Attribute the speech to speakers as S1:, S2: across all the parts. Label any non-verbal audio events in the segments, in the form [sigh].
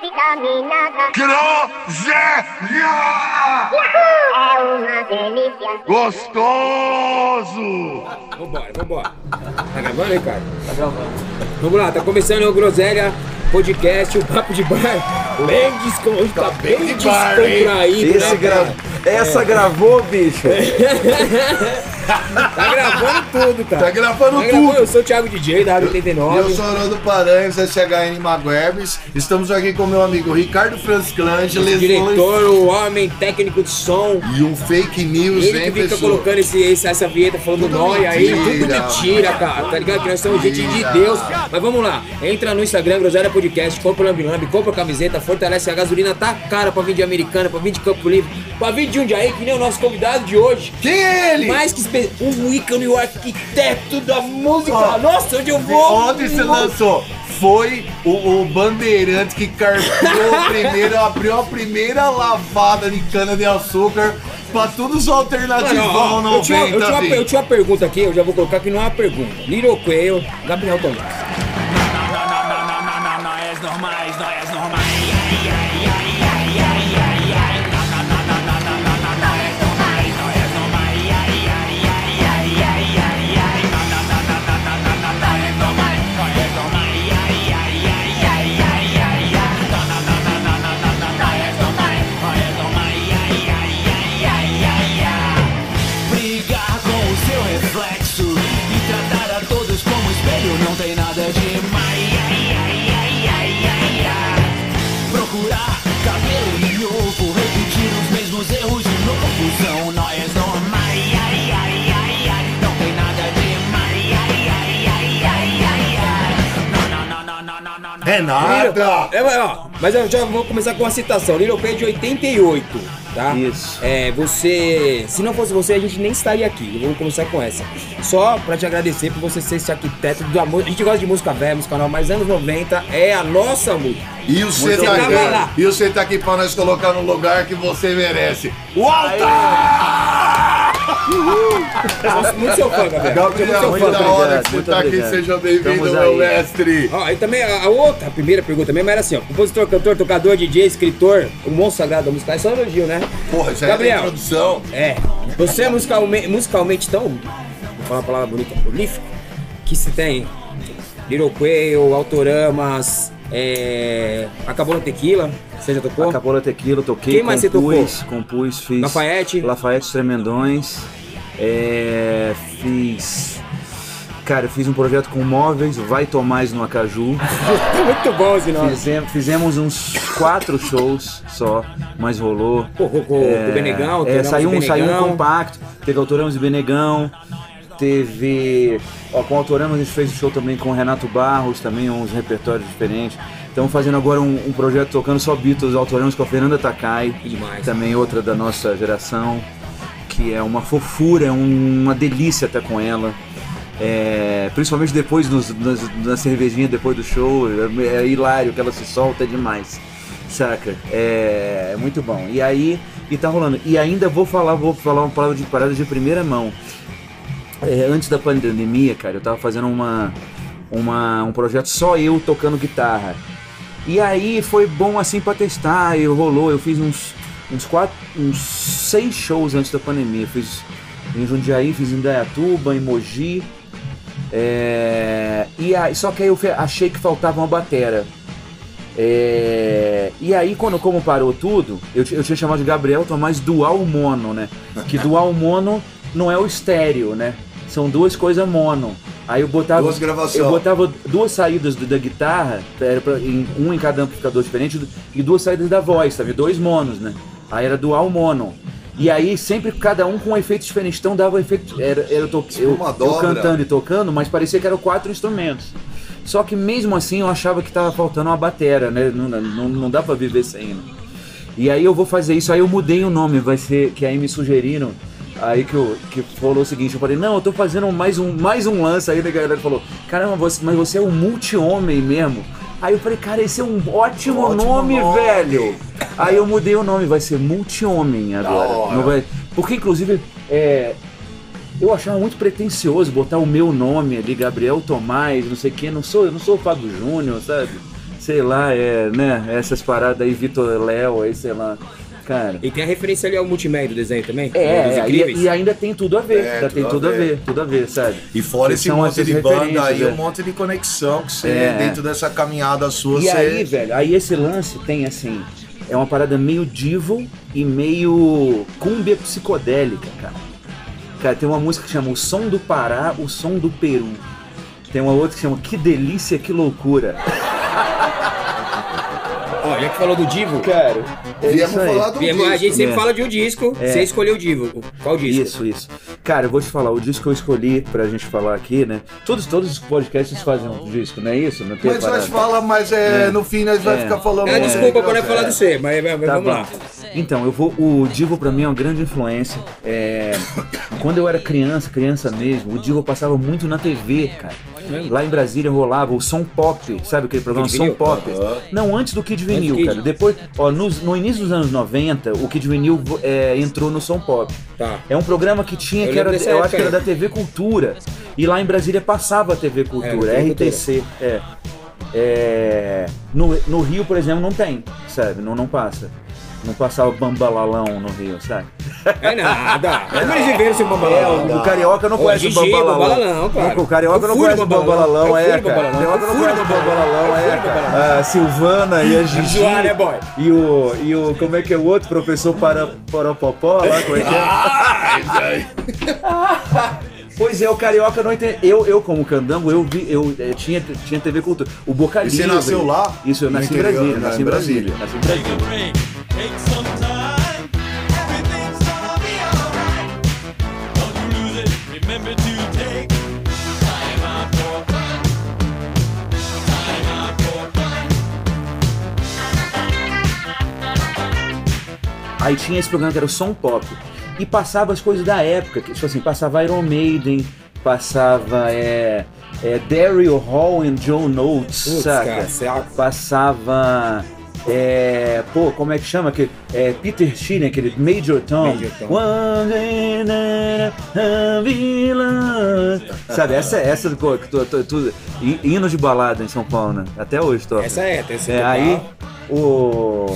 S1: vitaminada.
S2: Groselha!
S1: É uma delícia.
S2: Gostoso!
S3: Vambora, vambora. Tá gravando, Ricardo? Tá gravando. Vamos lá, tá começando o Groselha Podcast, o Papo de Bar. Lendes, como hoje tá bem
S2: de bar, hein?
S3: descontraído,
S4: Esse
S3: né,
S4: gra... Essa gravou, bicho. [laughs]
S3: Tá gravando tudo, cara.
S2: Tá gravando
S3: Tá gravando.
S2: tudo.
S3: Eu sou o Thiago DJ da Rádio 89.
S2: Eu sou Haroldo Paranhos, SHN Maguebes. Estamos aqui com meu amigo Ricardo lesões
S3: diretor, o homem técnico de som.
S2: e um fake news,
S3: Ele que
S2: hein,
S3: fica
S2: pessoal?
S3: colocando esse, esse- essa vinheta falando
S2: Tudo
S3: nóia aí, tudo
S2: mentira,
S3: cara. Tá ligado? Que nós somos gente de. Deus. Mas vamos lá, entra no Instagram, Groselha Podcast, compra o Lambi Lambi, compra a camiseta, fortalece a gasolina, tá cara pra vir de Americana, pra vir de Campo Livre, pra vir de Jundiaí, que nem o nosso convidado de hoje.
S2: Quem é ele?
S3: Mais que espe... um ícone, o arquiteto da música.
S2: Ó,
S3: Nossa, onde eu vou?
S2: Ontem você lançou. Foi o, o Bandeirante que carpiou a primeira, abriu a primeira lavada de cana-de-açúcar pra todos os alternativão
S3: Mano, ó, eu, tinha,
S2: 90.
S3: eu, tinha uma, eu tinha uma pergunta aqui, eu já vou colocar que não é uma pergunta. Little Quail, Gabriel Tomás.
S5: Nós normais, nós normais. Brigar Nada.
S2: É,
S3: mas, ó, mas eu já vou começar com uma citação. Little Quail de 88, tá?
S4: Isso.
S3: É, você. Se não fosse você, a gente nem estaria aqui. Vamos começar com essa. Só pra te agradecer por você ser esse arquiteto da música. A gente gosta de música velha, música nova, mas anos 90 é a nossa música.
S2: E você tá aqui, e você tá aqui pra nós colocar no lugar que você merece. O altar!
S3: Nossa, muito seu fã, Gabriel.
S2: Gabriel,
S3: Muito
S2: muito da
S3: fã.
S2: hora
S4: obrigado,
S2: que você tá aqui.
S4: obrigado.
S2: Seja bem-vindo, meu
S4: aí.
S2: mestre.
S3: Ó, e também a, a outra, a primeira pergunta mesmo era assim, ó. Compositor, cantor, tocador, DJ, escritor, o monstro sagrado da música. É só elogio, né?
S2: Porra, já é
S3: Gabriel.
S2: da introdução.
S3: É. Você é musicalmente, musicalmente tão. Vou falar uma palavra bonita, prolífico. Que se tem Little Quail, Autoramas, é. Acabou no Tequila. Você já tocou?
S4: Acabou a tequila, toquei,
S3: Quem mais você
S4: compus, compus, fiz.
S3: Lafayette?
S4: Lafayette Tremendões. É, fiz. Cara, eu fiz um projeto com móveis, Vai Tomás no Acaju. [laughs]
S3: Muito bom esse nome.
S4: Fizem- fizemos uns quatro shows só, mas rolou.
S3: Pô, com- com o Benegão,
S4: é, saiu, um, saiu um
S3: Benegão.
S4: compacto, teve Autoramos e Benegão, teve. Ó, com Autoramos a gente fez um show também com o Renato Barros, também uns repertórios diferentes. Estamos fazendo agora um, um projeto tocando só Beatles, Autoramos com a Fernanda Takai,
S3: demais.
S4: também outra da nossa geração, que é uma fofura, é um- uma delícia estar com ela. É, principalmente depois dos, das, da cervejinha, depois do show, é, é hilário que ela se solta demais. Saca? É, é muito bom. E aí, e tá rolando. E ainda vou falar, vou falar uma palavra de parada de primeira mão. É, antes da pandemia, cara, eu tava fazendo uma, uma, um projeto só eu tocando guitarra. E aí foi bom assim pra testar, e rolou. Eu fiz uns, uns quatro, uns seis shows antes da pandemia. Fiz em Jundiaí, fiz em Dayatuba, em Mogi. É, e aí, só que aí eu achei que faltava uma batera. É, e aí, quando como parou tudo, eu, eu tinha chamado de Gabriel Tomás Dual Mono, né? Que Dual Mono não é o estéreo, né? São duas coisas mono. Aí eu botava.
S2: Duas gravações.
S4: Eu botava duas saídas do- da guitarra, era pra- em- um em cada amplificador diferente, e duas saídas da voz, sabe? Dois monos, né? Aí era dual mono. E aí sempre cada um com um efeito diferente. Então dava um efeito. Era, era eu, to- eu, eu cantando e tocando, mas parecia que eram quatro instrumentos. Só que mesmo assim eu achava que tava faltando uma batera, né? Não, não, não dá pra viver sem, né? E aí eu vou fazer isso, aí eu mudei o nome, vai ser, que aí me sugeriram, aí que, eu, que falou o seguinte, eu falei, não, eu tô fazendo mais um, mais um lance, aí a galera falou, caramba, você, mas você é um multi-homem mesmo. Aí eu falei, cara, esse é um ótimo,
S2: Ótimo
S4: nome,
S2: nome.
S4: velho. Aí eu mudei o nome, vai ser multi-homem agora. Não vai, porque inclusive, é, eu achava muito pretencioso botar o meu nome ali, Gabriel Tomás, não sei o que, não sou, eu não sou o Fábio Júnior, sabe? sei lá, é, né? Essas paradas aí, Vitor Léo, aí, sei lá. Cara.
S3: E tem a referência ali ao multimédia do desenho também?
S4: É,
S3: Dos
S4: é,
S3: incríveis.
S4: e, e ainda tem tudo a ver,
S2: É,
S4: ainda tem
S2: tudo a
S4: tudo a
S2: ver.
S4: tudo a ver, sabe?
S2: E fora esse monte de banda aí,
S4: é.
S2: um monte de conexão que você,
S4: É,
S2: dentro dessa caminhada sua,
S4: E
S2: você...
S4: aí, velho, aí esse lance tem assim, é uma parada meio divo e meio cúmbia psicodélica, cara. Cara, tem uma música que chama O Som do Pará, O Som do Peru. Tem uma outra que chama Que Delícia, Que Loucura.
S3: Já que falou do Divo,
S4: Cara, é
S2: Viemos falar do
S3: viemos- a
S2: disco.
S3: gente sempre
S4: É.
S3: fala de um disco, você escolheu o Divo. Qual disco?
S4: Isso, isso. Cara, eu vou te falar, o disco que eu escolhi pra gente falar aqui, né? Todos, todos os podcasts fazem um disco, não é isso? Não tem
S2: Mas nós
S4: parada.
S2: fala, mas é,
S4: É.
S2: no fim nós vai
S4: É.
S2: ficar falando...
S3: É, desculpa
S2: né?
S3: falar do C, mas, mas
S4: Tá
S3: vamos
S4: bom.
S3: lá.
S4: Então, eu vou. O Divo pra mim é uma grande influência. É, quando eu era criança, criança mesmo, o Divo passava muito na TV, cara. Lá em Brasília rolava o Som Pop, sabe aquele programa
S3: Kid
S4: Som
S3: Vinil?
S4: Pop? Não, antes do Kid Vinil,
S3: Kid.
S4: cara. Depois, ó, nos- no, início dos anos 90, o Kid Vinil é, entrou no Som Pop.
S3: Tá.
S4: É um programa que tinha,
S3: Eu
S4: que era, eu
S3: época
S4: acho que era da TV Cultura. E lá em Brasília passava a TV Cultura,
S3: É,
S4: RTC. É. É, no, no Rio, por exemplo, não tem, sabe? Não, não passa. Não passava bambalalão no Rio, sabe?
S3: É nada. [laughs] Como eles viveram sem
S4: É,
S3: bambalalão?
S4: o, o carioca não conhece o bambalalão.
S3: Bambalalão, cara.
S4: O carioca não conhece o bambalalão, é,
S3: no
S4: cara. O carioca não conhece o bambalalão,
S3: Bambalalão.
S4: é. A Silvana e a [laughs] Gigi.
S3: né, boy?
S4: E o, e o, como é que é o outro professor para, lá, como é que é? [laughs] Pois é, o carioca não entende. Eu, eu como candango, eu vi, eu, eh, tinha, tinha TV Cultura. O Boca
S2: E você nasceu lá?
S4: Isso, eu nasci em
S2: interior,
S4: Brasília,
S2: né,
S4: nasci
S2: em
S4: Brasília. Nasci em Brasília. Aí tinha esse programa que era o Som Pop. E passava as coisas da época, que, tipo assim, passava Iron Maiden, passava é, é, Daryl Hall e John Notes,
S3: Putz,
S4: saca?
S3: cara, saco.
S4: Passava. É, pô, como é que chama? Que, é, Peter Sheen, aquele Major Tom.
S3: Major Tom.
S4: Sabe, essa essa pô, que tu, tu, tu, hino de balada em São Paulo, né? Até hoje, toca.
S3: Essa é, tem esse
S4: É, aí o.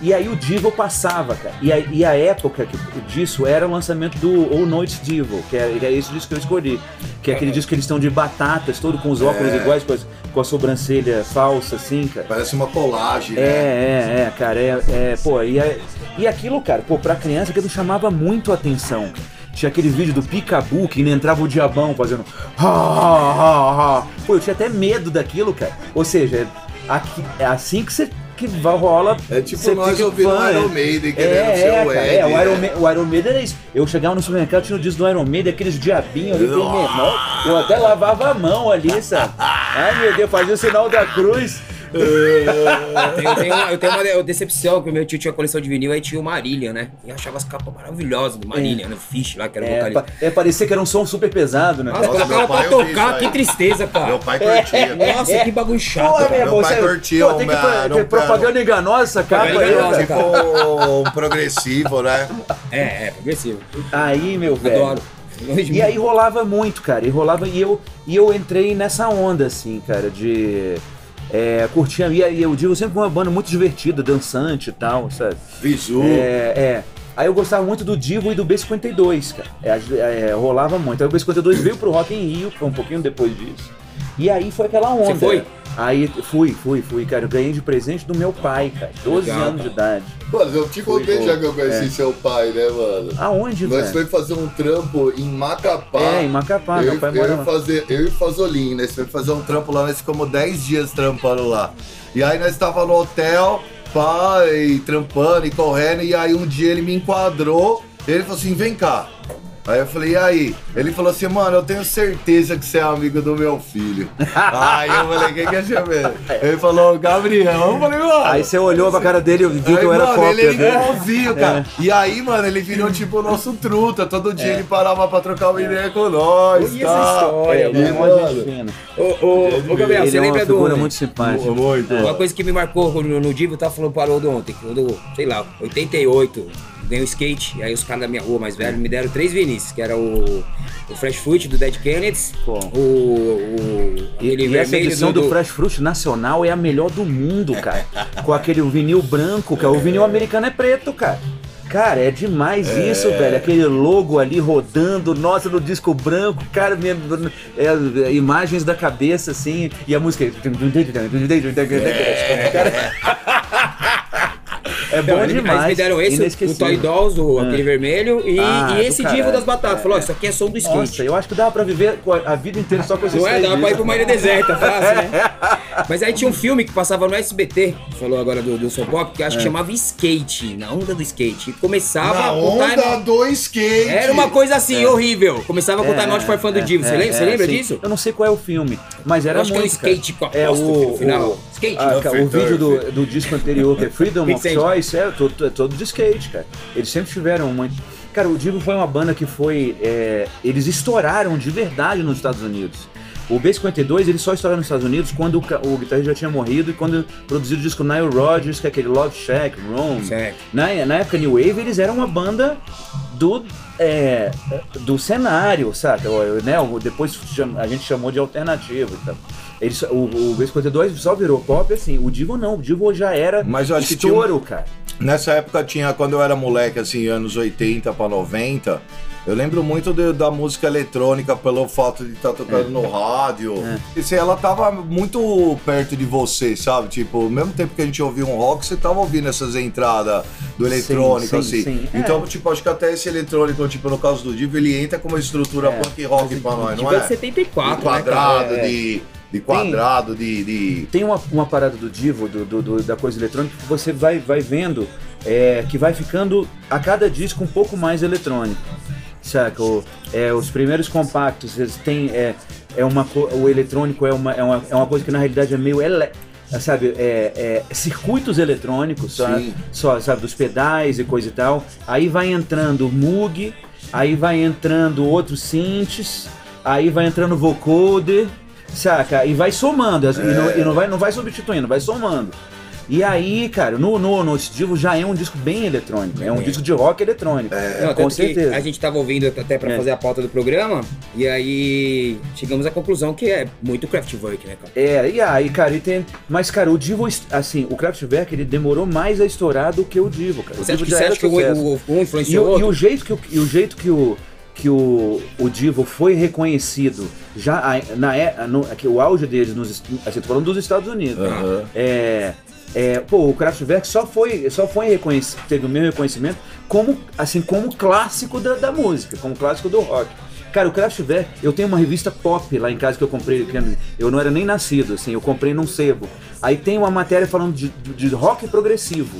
S4: E aí o Divo passava, cara. E a, e a época que- disso era o lançamento do All Noite Divo, que é, é esse disco que eu escolhi. Que é aquele disco que eles estão de batatas, todo com os óculos iguais, com, as- com a sobrancelha falsa, assim, cara.
S2: Parece uma colagem, né?
S4: É, é, é, cara, é, é pô, e, é- e aquilo, cara, pô, pra criança aquilo chamava muito a atenção. Tinha aquele vídeo do Picabu que ainda entrava o diabão fazendo ha, ha, ha, ha. Pô, eu tinha até medo daquilo, cara. Ou seja, aqui, é assim que você que vai- rola.
S2: É tipo nós ouvindo
S4: fã,
S2: Iron
S4: é.
S2: Maiden,
S4: É,
S2: querendo ser
S4: é,
S2: o Ed,
S4: é, o Iron,
S2: né?
S4: Ma- o Iron Maiden era isso. Eu chegava no supermercado, tinha o disco do Iron Maiden, aqueles diabinhos ali, tem menor. Eu até lavava a mão ali, sabe? Ai meu Deus, fazia o sinal da cruz. [laughs]
S3: Eu tenho, eu tenho uma, eu tenho uma decepção, que o meu tio tinha coleção de vinil, aí tinha o Marília, né? E eu achava as capas maravilhosas do Marília, né? O Fish lá, que era o
S4: É,
S3: vocalista.
S4: pa- é, parecia que era um som super pesado, né?
S3: Nossa,
S2: Nossa,
S3: colocava
S2: meu pai
S3: pra tocar, que tristeza, cara.
S2: Meu pai curtia. [laughs]
S3: Nossa, que bagulho chato.
S4: Pô,
S3: cara.
S4: meu irmão,
S2: pai
S4: você-
S2: curtia
S4: pô, tem que, propaganda enganosa essa capa aí.
S2: Tipo um progressivo, né?
S3: É, é, progressivo.
S4: Aí, meu velho.
S3: Adoro.
S4: E aí rolava muito, cara. E rolava e eu e eu entrei nessa onda assim, cara, de é, curtir. E aí eu digo sempre foi uma banda muito divertida, dançante e tal, sabe?
S2: Visu.
S4: É, é. Aí eu gostava muito do Divo e do B52, cara. É, é, rolava muito. Aí o B52 veio pro Rock in Rio, que foi um pouquinho depois disso. E aí foi aquela onda.
S3: Você foi?
S4: Aí fui, fui, fui, cara. Eu ganhei de presente do meu pai, cara. 12
S3: Legal,
S4: anos de
S3: cara.
S4: idade.
S2: Mano, eu te contei
S4: Foi,
S2: já que eu conheci
S4: é.
S2: seu pai, né, mano?
S4: Aonde,
S2: Nós
S4: velho?
S2: foi fazer um trampo em Macapá.
S4: É, em Macapá,
S2: eu,
S4: meu pai
S2: eu,
S4: mora lá.
S2: fazer, eu e o Fazolin, né? Nós foi fazer um trampo lá, nós ficamos 10 dias trampando lá. E aí nós tava no hotel, e trampando e correndo, e aí um dia ele me enquadrou, ele falou assim, vem cá. Aí eu falei, e aí? Ele falou assim, mano, eu tenho certeza que você é amigo do meu filho. [laughs] aí eu falei, quem que é chamar? Ele falou, Gabriel. Eu falei, mano.
S4: Aí você olhou pra cara dele e viu que
S2: Aí,
S4: eu era cópia
S2: ele é
S4: dele.
S2: igualzinho, cara. E aí, mano, ele virou tipo o nosso truta. Todo dia ele parava pra trocar uma ideia com nós.
S3: Conheço
S2: tá?
S3: essa história,
S4: É, ele é
S2: E,
S4: uma
S2: mano.
S3: Ô, ô, ô, Gabriel,
S4: Ele
S3: você
S4: é uma
S3: lembra do.
S4: muito simpática.
S2: Muito.
S3: Uma coisa que me marcou no, no Divo, tava falando para o ontem, quando, sei lá, 88, ganhei o skate, aí os caras da minha rua mais velhos me deram três vinis. que era o, o Fresh Fruit do Dead Kennedys,
S4: Pô.
S3: o, o
S4: E, e essa
S3: vermelho
S4: edição do, Fresh Fruit nacional é a melhor do mundo, cara. [laughs] Com aquele vinil branco, cara. O vinil americano é preto, cara. Cara, é demais isso, velho. Aquele logo ali rodando, nossa, no disco branco, cara, minha, é, é, imagens da cabeça, assim, e a música. É bom
S3: Não, eles-
S4: demais.
S3: Eles me deram esse, o. Toy Dolls, o, aquele vermelho, e,
S4: Ah,
S3: e esse. Divo das Batatas. Falou, ó, isso aqui é som do skate.
S4: Nossa, eu acho que dava pra viver a vida inteira só com esses
S3: Não é? Dava pra ir pra uma ilha deserta, fácil, né? [laughs] Mas aí tinha um filme que passava no SBT, falou agora do, do Soboc, que eu acho
S4: É.
S3: que chamava Skate, na onda do skate. E começava
S2: Na
S3: com
S2: onda
S3: time...
S2: do skate.
S3: Era uma coisa assim, horrível. Começava com o Time Out for Fun do Divo. Você
S4: é,
S3: lembra, você
S4: é,
S3: lembra disso?
S4: Eu não sei qual é o filme, mas era
S3: Eu acho que é um
S4: muito, cara.
S3: skate com a
S4: É o,
S3: no final.
S4: o-
S3: Skate,
S4: ah,
S2: não,
S4: cara,
S2: foi
S4: o vídeo do, do disco anterior, que é Freedom of. Choice, é todo, é todo de skate, cara. Eles sempre tiveram muito. Cara, o Divo foi uma banda que foi. é, eles estouraram de verdade nos Estados Unidos. O B52 ele só estourou nos Estados Unidos quando o, o guitarrista já tinha morrido e quando produziu o disco Nile Rodgers, que é aquele Love Shack, Room.
S3: Certo.
S4: Na, na época New Wave eles eram uma banda do, é, do cenário, saca? O- Né? O- Depois a gente chamou de alternativo e tal. Eles, o, o B52 só virou pop assim. O Divo não, o Divo já era
S2: Mas eu acho que tinha
S4: estouro, cara.
S2: Nessa época tinha, quando eu era moleque, assim, anos 80 pra 90, eu lembro muito de- da música eletrônica pelo fato de estar tocando no rádio. E se ela tava muito perto de você, sabe? Tipo, ao mesmo tempo que a gente ouvia um rock, você tava ouvindo essas entradas do eletrônico,
S4: sim,
S2: assim.
S4: sim. É.
S2: Então, tipo, acho que até esse eletrônico, tipo, no caso do Divo, ele entra com uma estrutura punk rock pra nós, não
S3: é
S2: é?
S3: de 74,
S2: de
S3: né,
S2: quadrado,
S4: cara? É.
S2: de, de quadrado, de, de...
S4: Tem uma, uma parada do Divo, do, do- do- da coisa eletrônica, que você vai, vai vendo é, que vai ficando a cada disco um pouco mais eletrônico. Saca? O- é, os primeiros compactos, eles têm. É, é uma, o eletrônico é uma, é, uma, é uma coisa que na realidade é meio. Ele, sabe? É, é circuitos eletrônicos, só,
S2: Sim.
S4: só, sabe? Dos pedais e coisa e tal. Aí vai entrando o Moog, aí vai entrando outros synths, aí vai entrando o vocoder, saca? E vai somando, as- e, não, e não vai, não vai substituindo, vai somando. E aí, cara, no, no, no Divo já é um disco bem eletrônico, é um
S3: É.
S4: disco de rock eletrônico,
S3: Não,
S4: com
S3: que
S4: certeza.
S3: a gente tava ouvindo até pra
S4: É.
S3: fazer a pauta do programa, e aí chegamos à conclusão que é muito Kraftwerk, né, cara?
S4: É, e aí, cara, e tem. Mas, cara, o Divo, assim, o Kraftwerk, ele demorou mais a estourar do que o Divo, cara. O
S3: Você acha
S4: Divo
S3: que,
S4: já
S3: você
S4: era
S3: acha que o, o, um
S4: E,
S3: influenciou o
S4: o, e
S3: outro?
S4: o jeito que o, e o jeito que o que o, o Divo foi reconhecido já na é- no, que o auge deles nos assim, falando dos Estados Unidos.
S2: Aham.
S4: É, é, pô, o Kraftwerk só foi só foi reconhecido, teve o mesmo reconhecimento como assim como clássico da, da música, como clássico do rock. Cara, o Kraftwerk, eu tenho uma revista pop lá em casa que eu comprei, eu não era nem nascido, assim, eu comprei num sebo. Aí tem uma matéria falando de, de rock progressivo.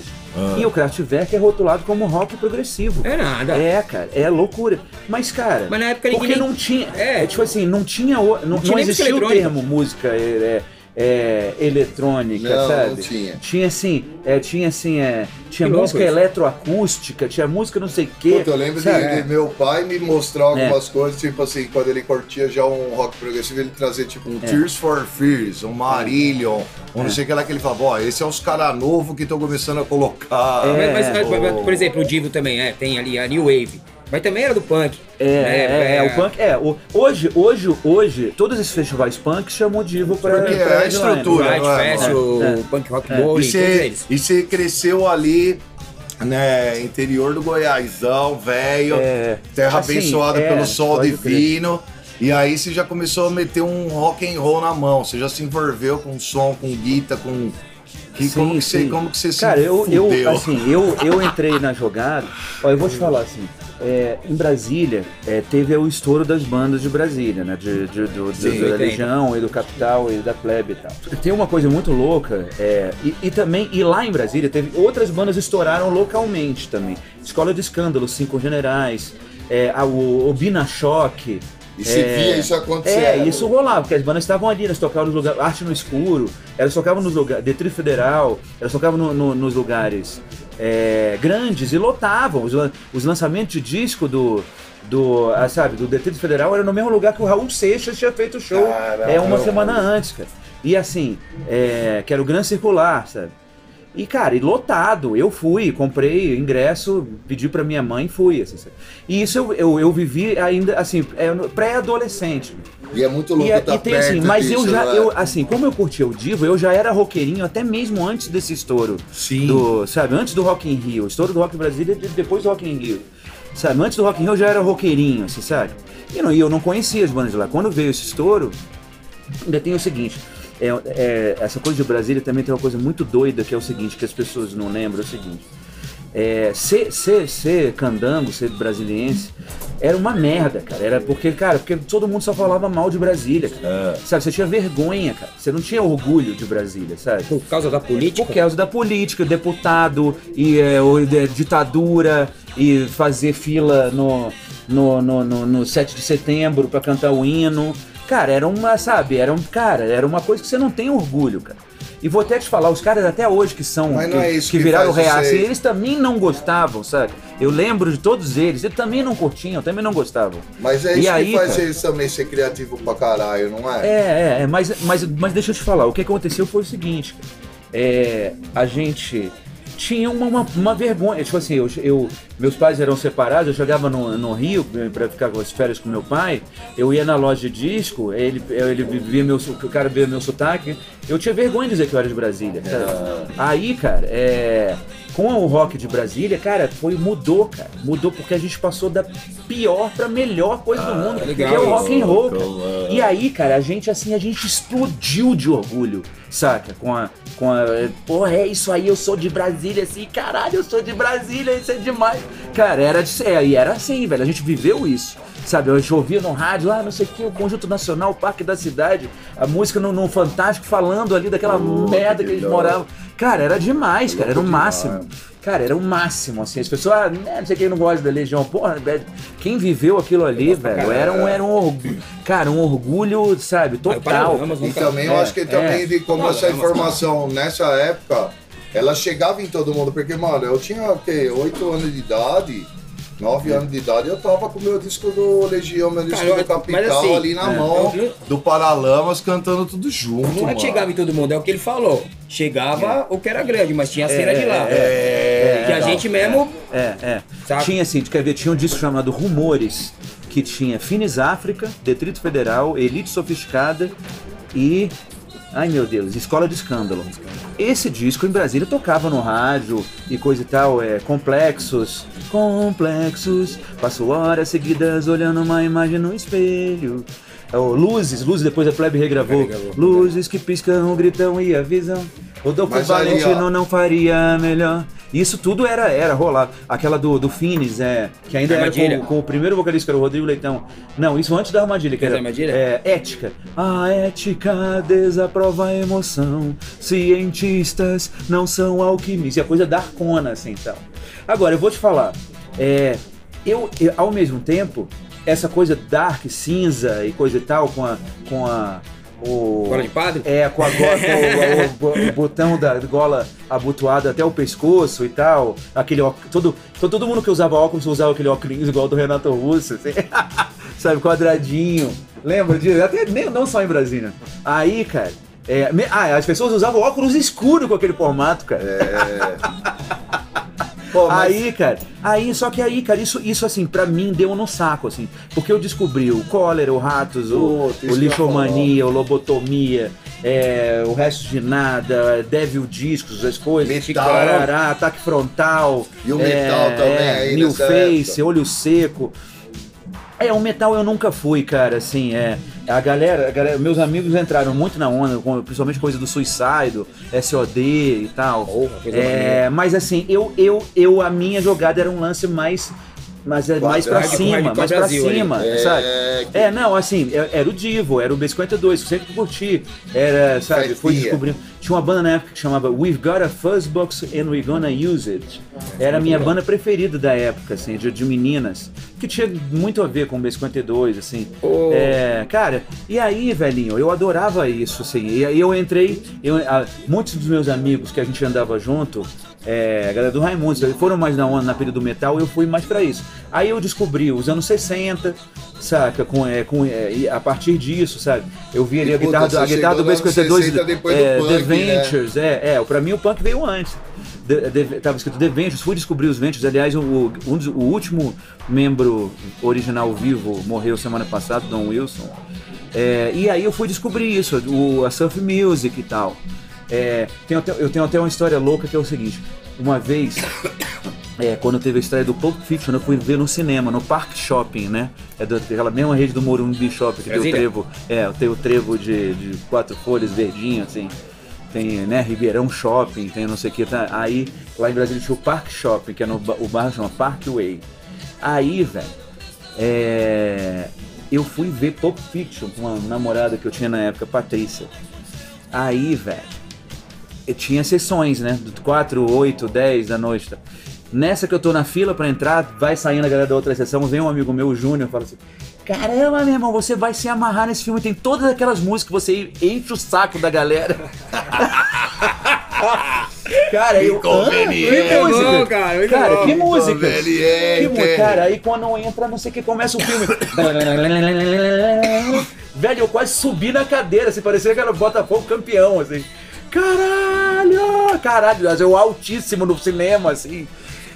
S4: E o Kraftwerk é rotulado como rock progressivo.
S3: É nada.
S4: É, cara, é loucura. Mas, cara,
S3: Mas na época
S4: porque não tinha.
S3: É.
S4: É, tipo assim, não tinha. o- Não,
S3: tinha
S4: não existia o termo música é, é, é, eletrônica,
S2: Não,
S4: sabe?
S2: não tinha.
S4: Tinha assim, é, tinha assim, é, tinha
S3: Que louco
S4: música
S3: isso.
S4: eletroacústica, tinha música não sei o quê.
S2: Puta, eu lembro de,
S4: sabe?
S2: de meu pai me mostrar algumas
S4: É.
S2: coisas, tipo assim, quando ele curtia já um rock progressivo, ele trazia tipo
S4: É.
S2: um Tears for Fears, um Marillion, um não sei o que lá que ele falava, ó, esse é os caras novos que estão começando a colocar.
S4: É,
S3: Mas, mas, mas, por exemplo, o Divo também, é, tem ali a New Wave. Mas também era do punk.
S4: É,
S3: né?
S4: é, é, o punk. É, o, hoje, hoje, hoje, todos esses festivais punk chamam Divo pra.
S2: Porque é
S4: pra
S2: a
S4: headline.
S2: estrutura,
S3: Riot
S2: não é,
S3: Fest,
S2: mano?
S3: o
S4: É.
S3: Punk Rock
S4: É.
S3: Bowling,
S2: E
S3: todos
S2: você,
S3: eles.
S2: e você cresceu ali, né, interior do Goiásão, velho,
S4: É,
S2: terra
S4: assim,
S2: abençoada
S4: é,
S2: pelo sol
S4: pode crer.
S2: divino. E aí você já começou a meter um rock and roll na mão, você já se envolveu com som, com guitarra, com... Que, como, que você,
S4: sim.
S2: como que você se
S4: Cara, eu, eu,
S2: fudeu?
S4: assim, eu, eu entrei na jogada. Ó, eu vou te [laughs] falar assim. É, em Brasília, é, teve o estouro das bandas de Brasília, né? De, de- do, do-
S3: Sim,
S4: da
S3: 80.
S4: Legião e do Capital e da Plebe e tal. Tem uma coisa muito louca, é, e, e também, e lá em Brasília, teve outras bandas estouraram localmente também. Escola de Escândalo, Cinco Generais, é, a, o, o Bina Choque.
S2: E você via isso acontecer.
S4: É, isso rolava, porque as bandas estavam ali, elas tocavam nos lugares, Arte no Escuro, elas tocavam nos lugares, Detri Federal, elas tocavam no- no- nos lugares é, grandes e lotavam. Os, os lançamentos de disco do, do ah, sabe, do Detri Federal era no mesmo lugar que o Raul Seixas tinha feito o show
S2: Caralho.
S4: é, uma semana antes, cara. E assim, é, que era o Gran Circular, sabe? E, cara, e lotado. Eu fui, comprei ingresso, pedi pra minha mãe e fui. Assim, sabe? e isso eu, eu, eu vivi ainda, assim, é, pré-adolescente.
S2: E é muito louco
S4: E, é-
S2: tá
S4: e tem assim,
S2: perto
S4: mas eu
S2: disso,
S4: já,
S2: né?
S4: eu, assim, como eu curtia o Divo, eu já era roqueirinho até mesmo antes desse estouro.
S2: Sim.
S4: Do, sabe, antes do Rock in Rio. O estouro do Rock Brasília depois do Rock in Rio. Sabe, antes do Rock in Rio eu já era roqueirinho, assim, sabe? E, não, e eu não conhecia as bandas de lá. Quando veio esse estouro, ainda tem o seguinte. é- é, essa coisa de Brasília também tem uma coisa muito doida que é o seguinte, que as pessoas não lembram, é o seguinte. É, ser, ser, ser candango, ser brasiliense, era uma merda, cara. Era porque, cara, porque todo mundo só falava mal de Brasília, cara. Sabe, você tinha vergonha, cara. Você não tinha orgulho de Brasília, sabe?
S3: Por causa da política?
S4: Por causa da política, deputado e é, o- é, ditadura e fazer fila no, no, no, no, no 7 de setembro pra cantar o hino. Cara, era uma, sabe, era um, cara, era uma coisa que você não tem orgulho, cara. E vou até te falar, os caras até hoje que são,
S2: Mas
S4: que,
S2: é isso
S4: que
S2: que
S4: viraram reaça, eles também não gostavam, sabe? Eu lembro de todos eles, eles também não curtiam, também não gostavam.
S2: Mas é
S4: E
S2: isso
S4: aí,
S2: que faz
S4: cara?
S2: eles também ser criativo pra caralho, não é?
S4: É, é, é, mas, mas, mas deixa eu te falar, o que aconteceu foi o seguinte, cara. É, a gente tinha uma, uma, uma vergonha, tipo assim, eu, eu- meus pais eram separados, eu chegava no, no Rio eh, pra ficar com as férias com meu pai, eu ia na loja de disco, ele, ele via meu, o cara via meu sotaque, eu tinha vergonha de dizer que eu era de Brasília, sabe? Aí, cara, é, com o rock de Brasília, cara, foi, mudou, cara, mudou porque a gente passou da pior pra melhor coisa do mundo,
S3: legal
S4: que é o rock and roll, cara. E aí, cara, a gente assim, a gente explodiu de orgulho, saca? Com a. Com a. Porra, é isso aí, eu sou de Brasília, assim, caralho, eu sou de Brasília, isso é demais. Cara, era, de- é, e era assim, velho, a gente viveu isso. Sabe, gente ouvia no rádio, ah, não sei o que, o Conjunto Nacional, o Parque da Cidade, a música no, no Fantástico falando ali daquela merda que eles
S2: legal.
S4: moravam. Cara, era demais, cara, era o máximo. Cara, era o máximo, assim. As pessoas, ah, né, não sei quem não gosta da Legião. Porra, velho, quem viveu aquilo ali, velho, era um, era um orgulho. Cara, um orgulho, sabe,
S3: eu
S4: total.
S2: E também eu acho que também
S4: é.
S2: de como
S3: Não,
S2: essa
S3: não,
S2: informação nessa época, ela chegava em todo mundo, porque, mano, eu tinha o quê? 8 anos de idade, 9 anos de idade, eu tava com o meu disco do Legião, meu disco
S3: Cara,
S2: do Capital
S3: assim,
S2: ali na
S3: é,
S2: mão,
S3: eu-
S2: do Paralamas cantando tudo junto.
S3: Não é
S2: mano.
S3: chegava em todo mundo, é o que ele falou. Chegava o que era grande, mas tinha a cena de lá.
S2: é,
S3: que a gente mesmo.
S4: É, é.
S3: Sabe?
S4: Tinha assim, quer ver, tinha um disco chamado Rumores, que tinha Finis África, Detrito Federal, Elite Sofisticada e. Ai meu Deus, Escola de Escândalo. Esse disco em Brasília tocava no rádio e coisa e tal, é complexos, complexos. Passo horas seguidas olhando uma imagem no espelho. É, o Luzes, Luzes depois a Plebe regravou.
S3: Regravou.
S4: Luzes que piscam, gritam e avisam. Rodolfo
S2: Mas
S4: Valentino não faria melhor. Isso tudo era, era rolar. Aquela do, do Finis, é, que ainda era com, com o primeiro vocalista, que era o Rodrigo Leitão. Não, isso antes da armadilha, que era
S3: da armadilha?
S4: É, ética. A ética desaprova a emoção. Cientistas não são alquimistas. E a coisa darkona, assim, então. Agora, eu vou te falar. É, eu, eu, ao mesmo tempo, essa coisa dark, cinza e coisa e tal, com a. Com a o,
S3: Gola de padre?
S4: é, com, a gola, com o, [laughs] o- o botão da gola abotoado até o pescoço e tal. Aquele ó- todo, todo, todo mundo que usava óculos usava aquele óculos igual do Renato Russo, assim. [laughs] sabe, quadradinho. Lembra disso? Até nem, não só em Brasília. Aí, cara. é, me- ah, as pessoas usavam óculos escuros com aquele formato, cara. [laughs]
S2: Pô, mas
S4: Aí, cara, aí, só que aí, cara, isso, isso assim, pra mim deu no saco, assim. Porque eu descobri o cólera, o ratos, o, o lixomania, o lobotomia, é, o resto de nada, Devil Discos, as coisas,
S2: Metal.
S4: Ticarará, ataque frontal.
S2: E o metal também aí
S4: New Face,
S2: época.
S4: olho seco. É, o metal eu nunca fui, cara, assim, é. A galera, a galera- meus amigos entraram muito na onda, principalmente coisa do Suicide, SOD e tal.
S3: Porra,
S4: é, mas assim, eu, eu, eu, a minha jogada era um lance mais. Mas é mais pra cima, mais pra
S3: Brasil
S4: cima,
S2: É,
S4: sabe? É, não, assim, é- era o Divo, era o B52, que eu sempre curti. Era, sabe, fui descobrindo. Tinha uma banda na época que chamava We've Got a Fuzzbox and We're Gonna Use It. Era a minha banda preferida da época, assim, de, de meninas. Que tinha muito a ver com o B52, assim.
S3: Oh.
S4: É, cara, e aí, velhinho, eu adorava isso, assim. E aí eu entrei, eu, a- muitos dos meus amigos que a gente andava junto, é, a galera do Raimundos, eles foram mais na onda na período do metal, eu fui mais pra isso. Aí eu descobri os anos 60, saca? Com, é, com, é, a partir disso, sabe? Eu vi ali a
S2: E,
S4: guitarra, do- a guitarra do
S2: chegou nos
S4: B52,
S2: 60 depois do
S4: é,
S2: punk,
S4: The
S2: né?
S4: Ventures, é, é, pra mim o punk veio antes. The- The- tava escrito The Ventures, fui descobrir os Ventures. Aliás, o, um dos- o último membro original vivo morreu semana passada, Don Wilson. É, e aí eu fui descobrir isso, o, a surf music e tal. É, tenho até- eu tenho até uma história louca que é o seguinte: uma vez, [coughs] é, quando teve a estreia do Pulp Fiction, eu fui ver no cinema, no Park Shopping, né? É da- daquela mesma rede do Morumbi Shopping, que tem o
S3: Brasília?
S4: trevo, é, tem o trevo de, de quatro folhas verdinho, assim. Tem, né, Ribeirão Shopping, tem não sei o que. Tá? Aí, lá em Brasília tinha o Park Shopping, que é no o bairro chama Parkway. Aí, velho, é, eu fui ver Pulp Fiction com uma namorada que eu tinha na época, Patrícia. Aí, velho, tinha sessões, né? Do 4, 8, 10 da noite. tá? Nessa que eu tô na fila pra entrar, vai saindo a galera da outra sessão, vem um amigo meu, o Júnior, fala assim: Caramba, meu irmão, você vai se amarrar nesse filme, tem todas aquelas músicas, você enche o saco da galera. [laughs] cara, eu. Que música?
S3: bom, cara,
S4: cara, que música? Que música? Cara, aí quando entra, não sei o que, começa o filme. [laughs] Velho, eu quase subi na cadeira, assim, parecia que era o Botafogo campeão, assim. Caralho! Caralho, eu altíssimo no cinema, assim.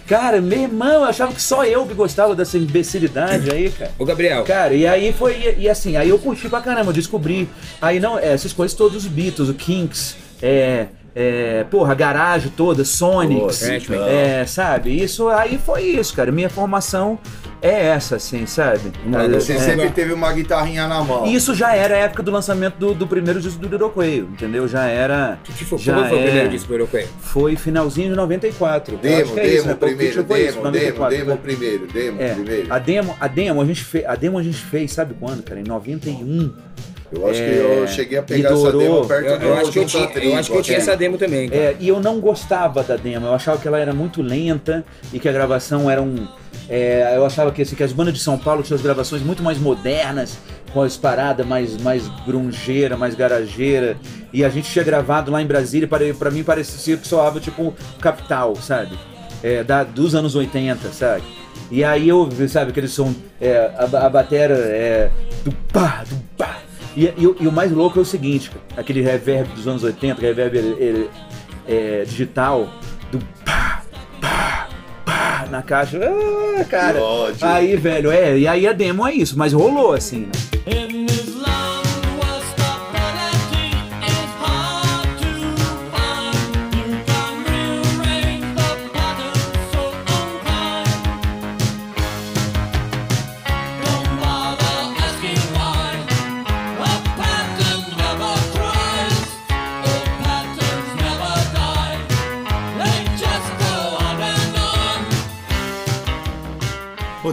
S4: Cara, meu irmão, eu achava que só eu que gostava dessa imbecilidade aí, cara.
S3: Ô, Gabriel,
S4: Cara, e aí foi, e, e assim, aí eu curti pra caramba, eu descobri. Aí não, é, essas coisas todos os Beatles, o Kinks, é, é, porra, a garagem toda, Sonics, é, sabe? Isso aí foi isso, cara. Minha formação é essa, assim, sabe?
S3: Mas
S4: É,
S2: Você
S4: é.
S2: sempre teve uma guitarrinha na mão.
S4: E Isso já era a época do lançamento do, do primeiro disco do Quail, entendeu? Já era.
S3: que, que foi,
S4: já
S3: foi o
S4: é-
S3: primeiro disco europeu?
S4: Foi finalzinho de 94. Eu
S2: Demo,
S4: acho que é
S2: demo
S4: isso, né?
S2: Primeiro,
S4: foi isso,
S2: demo, demo,
S4: 94.
S2: demo primeiro, demo
S4: É,
S2: primeiro.
S4: a demo, a demo a gente fez, a demo a gente fez, sabe quando, cara? Em 91.
S2: Eu acho que
S4: é,
S2: eu cheguei a pegar essa demo perto
S3: Eu,
S2: do
S3: eu acho que eu tinha, eu acho que eu tinha essa demo também. cara.
S4: É, e eu não gostava da demo, eu achava que ela era muito lenta e que a gravação era um. é, eu achava que, assim, que as bandas de São Paulo tinham as gravações muito mais modernas, com as paradas mais, mais grungeira, mais garageira. E a gente tinha gravado lá em Brasília, para, pra mim parecia que soava tipo Capital, sabe? É, da, dos anos 80, sabe? E aí eu, sabe, aquele som, é, a, a batera é. Do pá, do pá. E, e o- e o mais louco é o seguinte, aquele reverb dos anos 80, reverb ele- ele- é, digital, do pá, pá, pá, na caixa. Ah, cara.
S2: Que ódio.
S4: Aí, velho, é, e aí a demo é isso, mas rolou assim, né?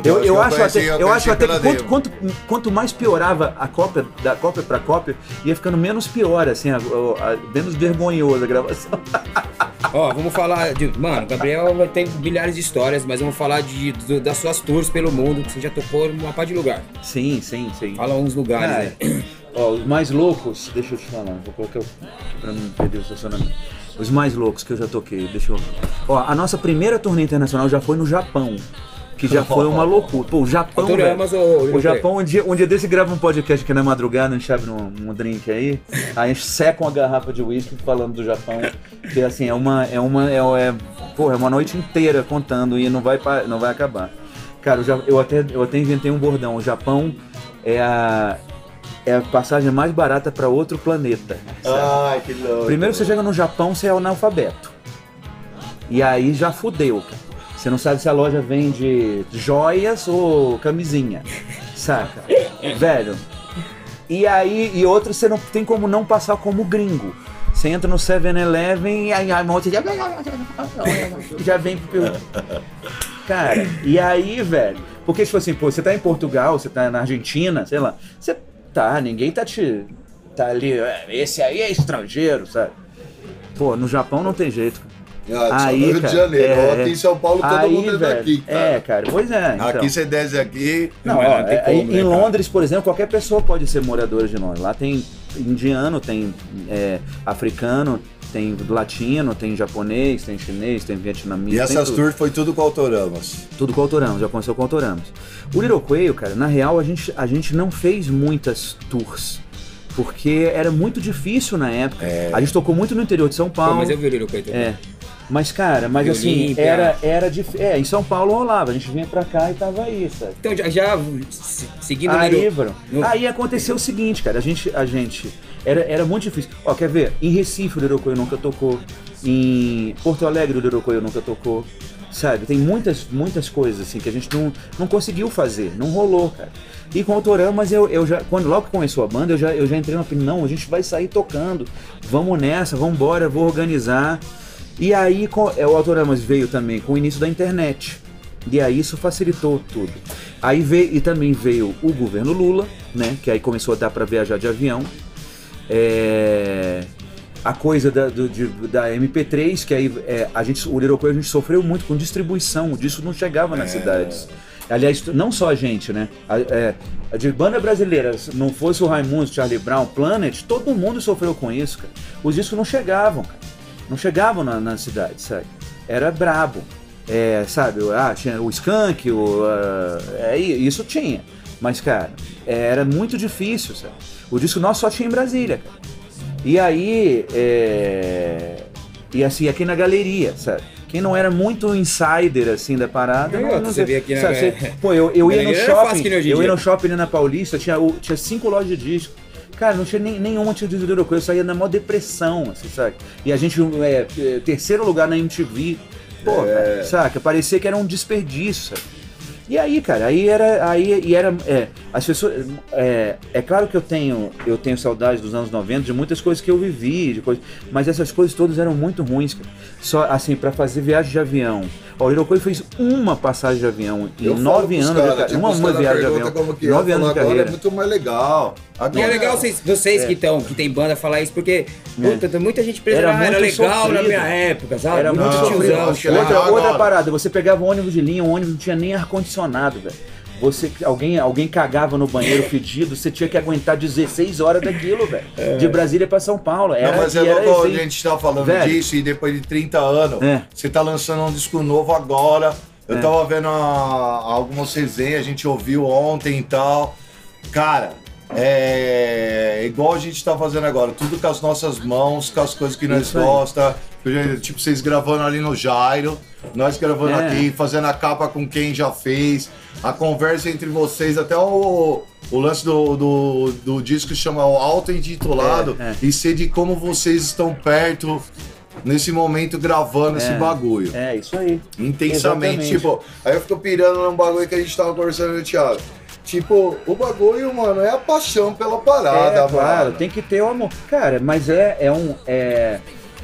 S4: Eu, eu acho até, eu acho até que quanto, quanto, quanto mais piorava a cópia, da cópia pra cópia, ia ficando menos pior, assim, a- a- a- menos vergonhosa a gravação. [laughs]
S3: Ó, vamos falar de. Mano, Gabriel vai ter milhares de histórias, mas vamos falar de, do- das suas tours pelo mundo, que você já tocou em uma pá de lugar.
S4: Sim, sim, sim.
S3: Fala uns lugares
S4: Cara, [coughs]
S3: aí.
S4: ó, os mais loucos, deixa eu te falar, vou colocar pra não perder o estacionamento. Os mais loucos que eu já toquei, deixa eu. Ó, a nossa primeira turnê internacional já foi no Japão. Que já foi uma loucura. Pô, o Japão. Velho, o Japão, um dia, um dia desse grava um podcast aqui na madrugada, a gente abre um, um drink aí, aí a gente seca uma garrafa de uísque falando do Japão. Que assim, é uma. É uma. É, é, porra, é uma noite inteira contando e não vai, não vai acabar. Cara, eu, até, eu até inventei um bordão. O Japão é a. É a passagem mais barata para outro planeta. sabe?
S2: Ai, que louco.
S4: Primeiro você chega no Japão, você é analfabeto. E aí já fudeu, cara. Você não sabe se a loja vende joias ou camisinha. Saca? Velho. E aí, e outro, você não tem como não passar como gringo. Você entra no 7-Eleven e aí a moto já, já vem pro. Cara, e aí, velho. Porque, tipo assim, pô, você tá em Portugal, você tá na Argentina, sei lá. Você tá, ninguém tá te. Tá ali, "É, esse aí é estrangeiro, sabe? Pô, no Japão não tem jeito.
S2: Ah,
S4: Aí,
S2: Rio de
S4: cara,
S2: Janeiro.
S4: é,
S2: Aqui em São Paulo todo
S4: aí,
S2: mundo é
S4: velho,
S2: daqui, cara.
S4: É, cara, pois é. Então.
S2: Aqui você desce aqui.
S4: Não,
S3: Não,
S4: ó,
S3: não tem
S4: é,
S3: como,
S4: em
S3: né, cara?
S4: Londres, por exemplo, qualquer pessoa pode ser moradora de Londres. Lá tem indiano, tem é, africano, tem latino, tem japonês, tem chinês, tem vietnamita.
S2: E
S4: tem
S2: essas
S4: tudo.
S2: tours foi tudo com Autoramos.
S4: Tudo com Autoramos, já começou com Autoramos. O Little Quail, cara, na real a gente, a gente não fez muitas tours. Porque era muito difícil na época. A gente tocou muito no interior de São
S3: Pô,
S4: Paulo.
S3: mas eu vi o Little Quay
S4: É. Mas, cara, mas assim, era, era dif... É, em São Paulo rolava. A gente vinha pra cá e tava aí, sabe?
S3: Então, já, já se- seguindo
S4: Aí,
S3: no-
S4: aí aconteceu o seguinte, cara, a gente, a gente, era, era muito difícil. Ó, quer ver? Em Recife o Lirocoio nunca tocou, em Porto Alegre o Lirocoio nunca tocou, sabe? Tem muitas, muitas coisas assim que a gente não, não conseguiu fazer, não rolou, cara. E com o Autoramas, eu, eu já, quando logo que começou a banda, eu já, eu já entrei na opinião, não, a gente vai sair tocando, vamos nessa, vamos embora, vou organizar. E aí com- é, o Autoramas veio também com o início da internet. E aí isso facilitou tudo. Aí veio, e também veio o governo Lula, né? Que aí começou a dar para viajar de avião. É, a coisa da, do- de- da MP3, que aí é, a gente, o Lirocoio a gente sofreu muito com distribuição, disso não chegava nas cidades. Aliás, não só a gente, né? A, é, a de banda brasileira, se não fosse o Raimundo, Charlie Brown, Planet, todo mundo sofreu com isso, cara. Os discos não chegavam, cara. Não chegavam na, na cidade, sabe? Era brabo. É, sabe, ah, tinha o Skank, o, ah, é, isso tinha. Mas, cara, era muito difícil, sabe? O disco nosso só tinha em Brasília, cara. E aí, é... e assim, aqui na galeria, sabe? Quem não era muito insider, assim, da parada...
S3: Aí,
S4: não, não
S3: você vê aqui na-
S4: sabe, você- Pô, eu, eu ia no shopping, eu ia no shopping ali na Paulista, tinha, tinha cinco lojas de disco. Cara, não tinha nem, nenhuma tinha disco do Eurocô, eu saía na maior depressão, assim, sabe? E a gente, é, é, terceiro lugar na MTV. Pô, cara, saca? Parecia que era um desperdício, sabe? E aí, cara, aí era. Aí, e era. É, as pessoas. É, é claro que eu tenho, eu tenho saudade dos anos 90, de muitas coisas que eu vivi, de coisas, mas essas coisas todas eram muito ruins, cara. Só assim, pra fazer viagem de avião. Ó, o Hirokoi fez uma passagem de avião em nove anos,
S2: cara,
S4: cara,
S2: tipo,
S4: uma, uma viagem de avião.
S2: é,
S4: nove anos de carreira.
S2: é muito mais legal.
S3: E
S2: Agora,
S3: é legal vocês, vocês que estão, que tem banda falar isso, porque puta, tem muita gente presa,
S4: Era
S3: ah, era
S4: muito
S3: legal na
S4: sofrido.
S3: minha época, sabe?
S4: Era muito
S2: Não,
S4: sofrido.
S3: tiozão.
S2: é
S4: Outra, outra parada, você pegava um ônibus de linha, o ônibus não tinha nem ar-condicionado, velho. Você, alguém, alguém cagava no banheiro fedido, você tinha que aguentar 16 horas daquilo, velho. De Brasília pra São Paulo. Era,
S2: Não, mas é louco,
S4: assim.
S2: a gente tá falando
S4: Velho.
S2: disso e depois de 30 anos,
S4: É.
S2: você tá lançando um disco novo agora. Eu
S4: É.
S2: tava vendo a- algumas resenhas, a gente ouviu ontem e tal. Cara, é igual a gente tá fazendo agora, tudo com as nossas mãos, com as coisas que nós gosta. Tipo, vocês gravando ali no Jairo, nós gravando
S4: É.
S2: aqui, fazendo a capa com quem já fez, a conversa entre vocês, até o, o lance do, do, do disco chama o auto-intitulado
S4: É, é.
S2: e sei de como vocês estão perto nesse momento gravando esse bagulho.
S4: É, isso aí.
S2: Intensamente.
S4: Exatamente.
S2: Tipo, aí eu fico pirando num bagulho que a gente tava conversando no Thiago. Tipo, o bagulho, mano, é a paixão pela parada,
S4: é, claro,
S2: mano.
S4: tem que ter o amor. Cara, mas é, é um. É,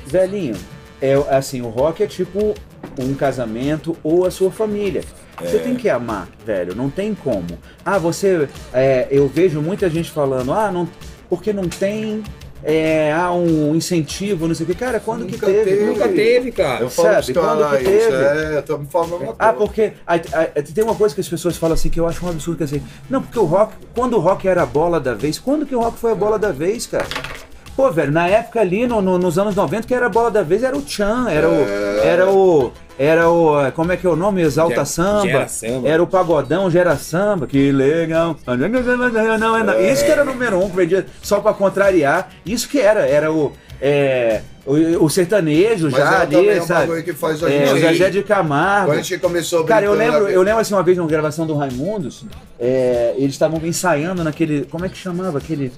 S4: velhinho, é assim, o rock é tipo um casamento ou a sua família. Você tem que amar, velho, não tem como. Ah, você. é, eu vejo muita gente falando, ah, não. Porque não tem. É, ah, um incentivo, não sei o que. Cara, quando que
S2: Nunca
S4: teve?
S2: teve.
S3: Nunca teve, cara.
S2: Eu falo
S4: Sabe, quando que
S2: isso
S4: teve?
S2: é, tô me falando uma
S4: Ah,
S2: coisa.
S4: porque aí- aí- tem uma coisa que as pessoas falam assim que eu acho um absurdo, que é assim, não, porque o rock, quando o rock era a bola da vez, quando que o rock foi a bola da vez, cara? Pô, velho, na época ali, no- no- nos anos 90, que era a bola da vez era o Chan, era o. Era o. Era o. Como é que é o nome? Exalta
S3: Gera-
S4: Samba.
S3: Gera Samba.
S4: Era o Pagodão, Gera Samba. Que legal. Não, é não. Isso que era número um, que vendia só pra contrariar. Isso que era. Era o. É, o, o sertanejo
S2: Mas
S4: já
S2: é
S4: ali,
S2: um
S4: sabe?
S2: que faz a
S4: É,
S2: gente
S4: o. Zezé de Camargo.
S2: Quando a gente começou
S4: Cara, eu lembro,
S2: na-
S4: eu lembro assim uma vez numa gravação do Raimundos, é, eles estavam ensaiando naquele. Como é que chamava? Aquele.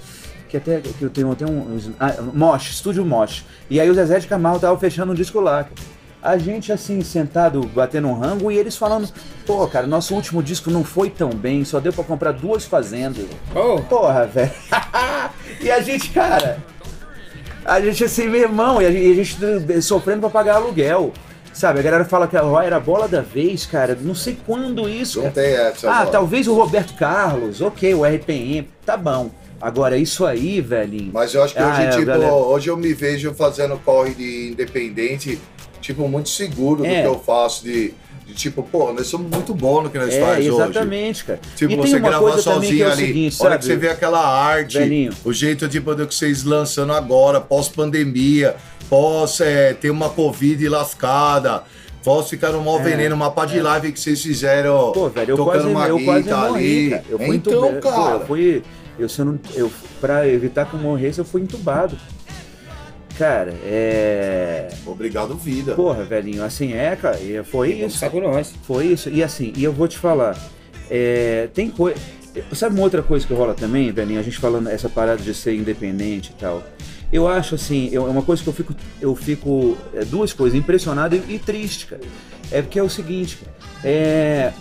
S4: Que até que eu tenho, tem um. Ah, Mosh, estúdio Mosh. E aí o Zezé de Camargo tava fechando um disco lá. cara. A gente assim, sentado, batendo um rango, e eles falando, pô, cara, nosso último disco não foi tão bem, só deu pra comprar duas fazendas.
S3: Oh,
S4: Porra, velho. [laughs] e a gente, cara. A gente assim, meu irmão, e a gente, e a gente sofrendo pra pagar aluguel. Sabe, a galera fala que a Roy era a bola da vez, cara. Não sei quando isso.
S2: Não tem essa.
S4: Ah,
S2: mano.
S4: talvez o Roberto Carlos, ok, o RPM, tá bom. Agora, isso aí, velhinho.
S2: Mas eu acho que
S4: Ah,
S2: hoje,
S4: é,
S2: tipo,
S4: galera.
S2: hoje eu me vejo fazendo corre de independente, tipo, muito seguro
S4: É.
S2: do que eu faço, de, de tipo, pô, nós somos muito bons no que nós
S4: É,
S2: faz hoje.
S4: exatamente, cara.
S2: Tipo,
S4: e
S2: você gravar sozinho
S4: é
S2: ali,
S4: seguinte,
S2: hora
S4: sabe?
S2: que você vê aquela arte,
S4: Velhinho.
S2: o jeito tipo, do que vocês lançando agora, pós-pandemia, pós é, ter uma Covid lascada, pós ficar no mau veneno, uma pá de live que vocês fizeram
S4: É. Pô, velho, eu
S2: tocando
S4: quase,
S2: uma
S4: eu quase morri,
S2: ali.
S4: cara. Eu fui
S2: então,
S4: pô,
S2: cara,
S4: eu fui, Eu, se eu não, eu, pra evitar que eu morresse, eu fui entubado. Cara, é.
S2: Obrigado, vida.
S4: Porra, velhinho, assim é, cara. e Foi isso.
S3: com nós.
S4: Foi isso. E assim, e eu vou te falar, é, tem coisa. Sabe uma outra coisa que rola também, velhinho? A gente falando essa parada de ser independente e tal. Eu acho assim, é uma coisa que eu fico, eu fico, é, duas coisas, impressionado e, e triste, cara. É porque é o seguinte, cara, é,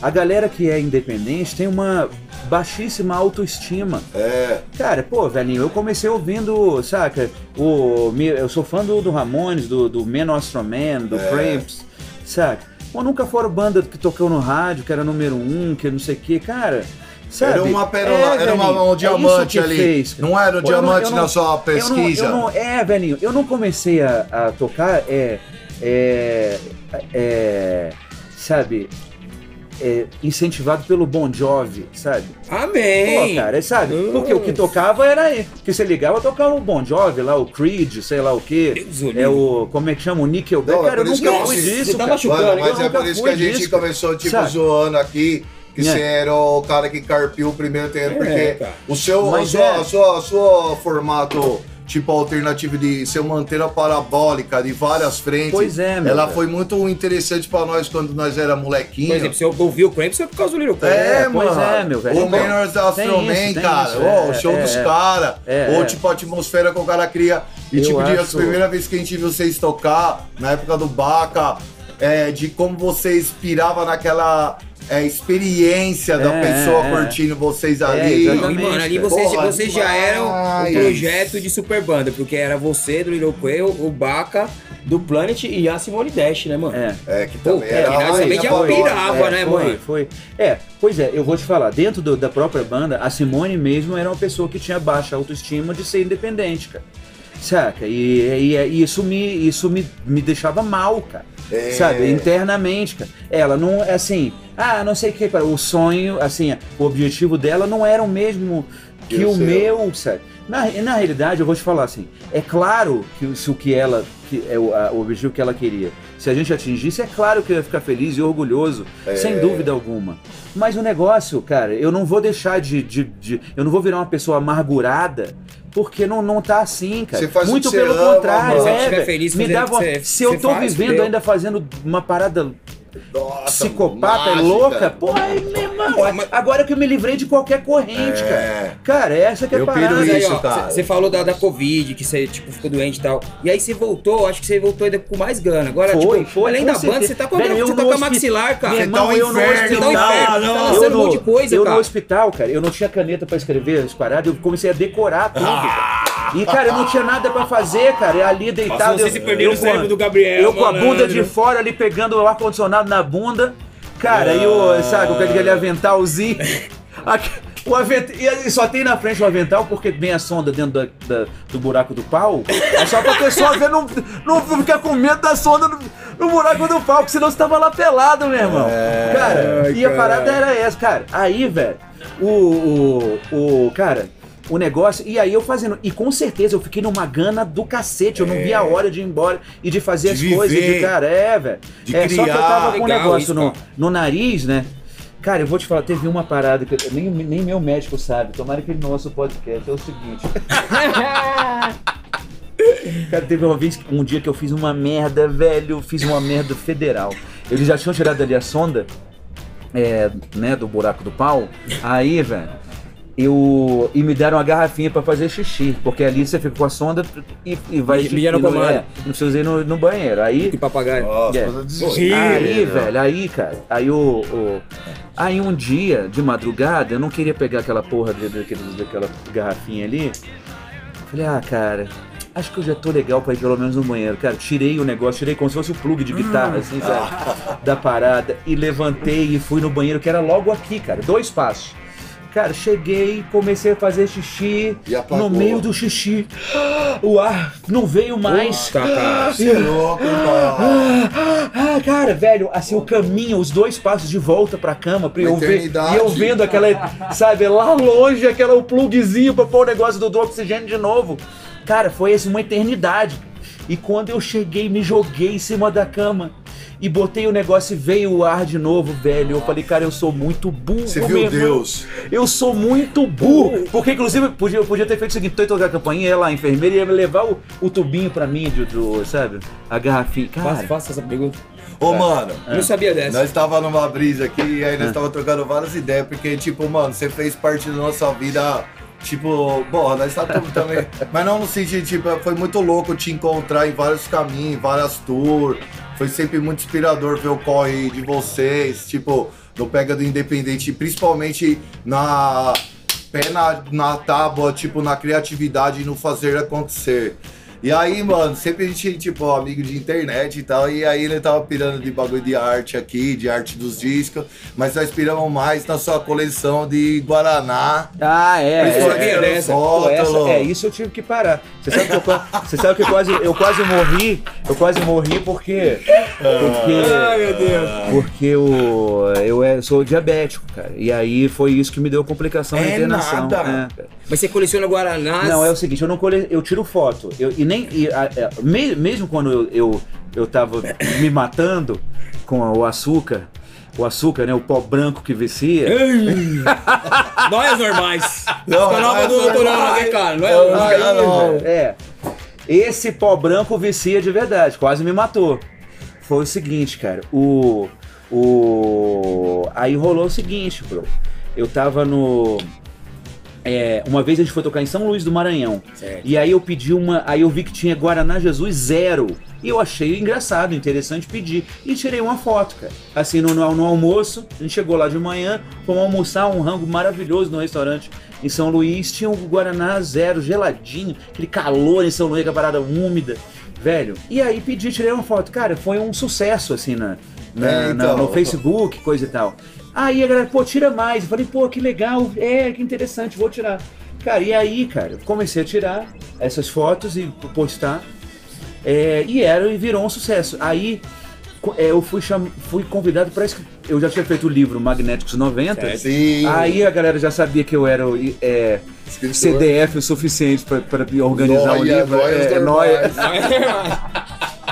S4: a galera que é independente tem uma baixíssima autoestima.
S2: É,
S4: Cara, pô, velhinho, eu comecei ouvindo, saca? O, eu sou fã do, do Ramones, do, do Man Astro Man, do
S2: É.
S4: Cramps, saca? Pô, nunca foram banda que tocou no rádio, que era número um, que não sei o que, cara. Sabe?
S2: era uma pérola,
S4: É,
S2: era uma- um
S4: é
S2: diamante
S4: que
S2: ali.
S4: fez,
S2: não era um
S4: Pô, eu não-
S2: diamante
S4: eu
S2: na
S4: não-
S2: sua
S4: eu não-
S2: pesquisa.
S4: eu não- é, velhinho, eu não comecei a, a tocar, é, é, é, sabe, é, incentivado pelo Bon Jovi, sabe?
S3: Amém!
S4: Pô, cara, sabe? Porque o que tocava era aí. Que você ligava, tocava o Bon Jovi lá, o Creed, sei lá o quê.
S3: Deus o
S4: É o. Como é que chama? O Nickelback.
S2: Não, é
S4: cara, eu nunca fui disso.
S3: tá
S4: cara.
S2: Mano, mas é por isso que a gente começou, tipo,
S4: Sabe?
S2: zoando aqui. Que
S4: É.
S2: você era o cara que carpiu o primeiro terreno,
S3: É,
S2: porque
S3: cara.
S2: o seu, o
S4: é.
S2: a sua, a sua formato, tipo, alternativo de ser uma antena parabólica de várias frentes.
S4: Pois é, meu
S2: Ela
S4: cara.
S2: foi muito interessante pra nós quando nós era molequinho.
S3: Por exemplo, se eu ouvi o Cramps foi por causa do Little Cramps.
S2: É,
S4: É, pois
S2: mano.
S4: é, meu velho.
S2: O Menors da
S4: Tem
S2: Astroman, cara.
S4: isso,
S2: Ó,
S4: é,
S2: o show
S4: é,
S2: dos
S4: é.
S2: caras.
S4: É,
S2: Ou
S4: é.
S2: tipo a atmosfera que o cara cria. E
S4: Eu
S2: tipo, de, a
S4: acho-
S2: primeira vez que a gente viu vocês tocar, na época do Baca, é, de como você inspirava naquela é, experiência da
S4: É,
S2: pessoa
S4: é.
S2: curtindo vocês
S4: É,
S2: ali.
S3: E,
S4: exatamente.
S3: mano, ali vocês,
S2: Porra,
S3: vocês já eram um projeto de super banda, porque era você, do Little Quail, o Baca, do Planet e a Simone Dash, né, mano?
S4: É.
S2: É, que
S3: Pô,
S2: também
S3: é,
S2: era
S3: que nós também já pirava, né,
S4: foi,
S3: mano?
S4: Foi. É, pois é, eu vou te falar, dentro do- da própria banda, a Simone mesmo era uma pessoa que tinha baixa autoestima de ser independente, cara. Saca? E, e- e isso, me, isso me, me deixava mal, cara.
S2: É.
S4: Sabe? Internamente, cara. Ela não, assim, ah, não sei o que. O sonho, assim, o objetivo dela não era o mesmo que
S2: Que o seu.
S4: meu, sabe? Na, na realidade, eu vou te falar assim, é claro que se o que ela, que é o, a- o objetivo que ela queria, se a gente atingisse, é claro que eu ia ficar feliz e orgulhoso,
S2: É.
S4: sem dúvida alguma. Mas o negócio, cara, eu não vou deixar de, de, de- eu não vou virar uma pessoa amargurada, porque não, não tá assim, cara.
S2: Você faz o
S4: Muito
S2: que
S4: pelo
S2: ama,
S4: contrário,
S2: mano.
S3: Se
S4: é, velho.
S3: feliz
S4: me
S3: você-
S4: Se eu tô
S3: faz,
S4: vivendo ainda fazendo uma parada
S2: Nossa,
S4: psicopata e
S2: mágica.
S4: louca, pô, aí, meu irmão, agora que eu me livrei de qualquer corrente,
S2: É.
S4: cara. Cara, essa que é a
S2: Eu piro
S4: parada.
S3: Aí,
S2: isso,
S3: ó,
S2: cara.
S3: Você falou da, da Covid, que você tipo, ficou doente e tal. E aí você voltou, acho que você voltou ainda com mais gana. Agora,
S4: Foi,
S3: tipo,
S4: foi,
S3: além da
S4: certeza.
S3: banda, você tá com a,
S4: Velho, eu
S3: você tá com a maxilar, cara.
S4: Meu irmão,
S2: tá um
S4: eu no
S2: inferno,
S3: Você tá um
S4: hospital.
S3: inferno,
S2: não.
S3: tá
S4: Eu
S3: lançando um
S4: no,
S3: monte de coisa,
S4: eu
S3: cara.
S4: no hospital, cara, eu não tinha caneta pra escrever as paradas, eu comecei a decorar tudo. cara. E, cara, eu não tinha nada pra fazer, cara. Eu ali deitado.
S3: Vocês
S4: eu,
S3: se perderam
S4: eu
S3: o cérebro
S4: com a-
S3: do Gabriel,
S4: Eu com a bunda de fora ali pegando o ar-condicionado na bunda. Cara, e o, sabe, com aquele aventalzinho. Aqui, [laughs] o avent... E só tem na frente o avental porque vem a sonda dentro da- da- do buraco do pau. É só pra pessoa ver, não, não ficar com medo da sonda no, no buraco do pau, porque senão você tava lá pelado, meu irmão. Cara,
S3: Ai,
S4: e a parada era essa, cara. Aí, velho, o, o, o. Cara. O negócio, e aí eu fazendo, e com certeza eu fiquei numa gana do cacete, eu não via a hora de ir embora e de fazer
S2: De
S4: as
S2: viver.
S4: coisas, de cara, é, velho. É, só que eu tava com um negócio no,
S3: isso, cara.
S4: no nariz, né? Cara, eu vou te falar, teve uma parada que eu- nem, nem meu médico sabe, tomara que ele não ouça o podcast, é o seguinte. [laughs] Cara, teve uma vez, um dia que eu fiz uma merda, velho, fiz uma merda federal. Eles já tinham tirado ali a sonda, é, né, do buraco do pau. Aí, velho, eu. E me deram uma garrafinha pra fazer xixi, porque ali você fica com a sonda e, e vai.
S3: Mija no
S4: e não, é, não precisa ir no, no banheiro. Aí.
S3: Que papagaio.
S2: Nossa,
S4: É. Aí, velho, aí, cara, aí o, o- Aí um dia, de madrugada, eu não queria pegar aquela porra de, daquele- daquela garrafinha ali. Falei, ah, cara, acho que eu já tô legal pra ir pelo menos no banheiro. Cara, tirei o negócio, tirei como se fosse o plug de guitarra, assim, sabe? Da parada. E levantei e fui no banheiro, que era logo aqui, cara, dois passos. Cara, cheguei, comecei a fazer xixi. No meio do xixi, [gasps] o ar não veio mais.
S3: Puta, cara.
S2: Você é louco, cara.
S4: Ah, ah, cara, velho, assim, o caminho, os dois passos de volta pra cama, pra eu ver, e eu vendo aquela, sabe, lá longe, aquela o plugzinho pra pôr o negócio do, do oxigênio de novo. Cara, foi assim, uma eternidade. E quando eu cheguei, me joguei em cima da cama. E botei o negócio e veio o ar de novo, velho. Eu falei, cara, eu sou muito burro.
S2: Você viu
S4: irmão.
S2: Deus?
S4: Eu sou muito burro. Porque, inclusive, podia, eu podia ter feito o seguinte: tô tocar a campainha, ia lá, a enfermeira ia me levar o, o tubinho pra mim, do, do- sabe? A garrafinha.
S3: Faça,
S4: Cara,
S3: faça essa pergunta.
S2: Ô, mano,
S3: Eu não sabia dessa.
S2: nós tava numa brisa aqui e aí nós tava trocando várias ideias, porque, tipo, mano, você fez parte da nossa vida. Tipo, porra, nós tá tudo também. [laughs] Mas não no sentido, tipo, foi muito louco te encontrar em vários caminhos, várias tours. Foi sempre muito inspirador ver o corre de vocês, tipo, do Pega do Independente, principalmente na pé na, na tábua, tipo, na criatividade e no fazer acontecer. E aí, mano, sempre a gente, tipo, amigo de internet e tal, e aí ele tava pirando de bagulho de arte aqui, de arte dos discos, mas nós piramos mais na sua coleção de Guaraná.
S4: Ah, é. É, é? Pô, essa-
S2: Rótulo.
S4: é, isso eu tive que parar. Você sabe que eu, você sabe que eu quase, eu quase morri. Eu quase morri porque. Porque.
S3: Ai, meu Deus.
S4: Porque eu, eu é- sou diabético, cara. E aí foi isso que me deu complicação na
S2: É
S4: internação.
S2: nada.
S4: É.
S3: Mas você coleciona Guaranás?
S4: Não, é o seguinte, eu não cole... eu tiro foto. Eu, e nem. e, a- é, me- mesmo quando eu, eu, eu tava me matando com o açúcar. O açúcar, né? O pó branco que vicia. [laughs]
S3: Nós normais.
S2: Não,
S3: do cara. Não é?
S4: É. Esse pó branco vicia de verdade, quase me matou. Foi o seguinte, cara, o. O. Aí rolou o seguinte, bro. Eu tava no. É, uma vez a gente foi tocar em São Luís do Maranhão.
S3: Certo.
S4: E aí eu pedi uma. Aí eu vi que tinha Guaraná Jesus zero. E eu achei engraçado, interessante pedir. E tirei uma foto, cara. Assim, no, no, no almoço, a gente chegou lá de manhã, fomos almoçar um rango maravilhoso no restaurante em São Luís. Tinha o Guaraná zero, geladinho, aquele calor em São Luís, aquela parada úmida. Velho. E aí pedi, tirei uma foto. Cara, foi um sucesso, assim, na, na-
S2: É,
S4: na-
S2: então.
S4: no Facebook, coisa e tal. Aí a galera, pô, tira mais. Eu falei, pô, que legal, é, que interessante, vou tirar. Cara, e aí, cara, eu comecei a tirar essas fotos e postar. É, e era e virou um sucesso. Aí é, eu fui, cham... fui convidado, que eu já tinha feito o livro Magnéticos 90.
S2: Sim.
S4: Aí a galera já sabia que eu era o é. CDF o suficiente pra- pra organizar o
S2: Nóia,
S4: livro.
S2: nóias
S4: É, nóia. [laughs] [laughs]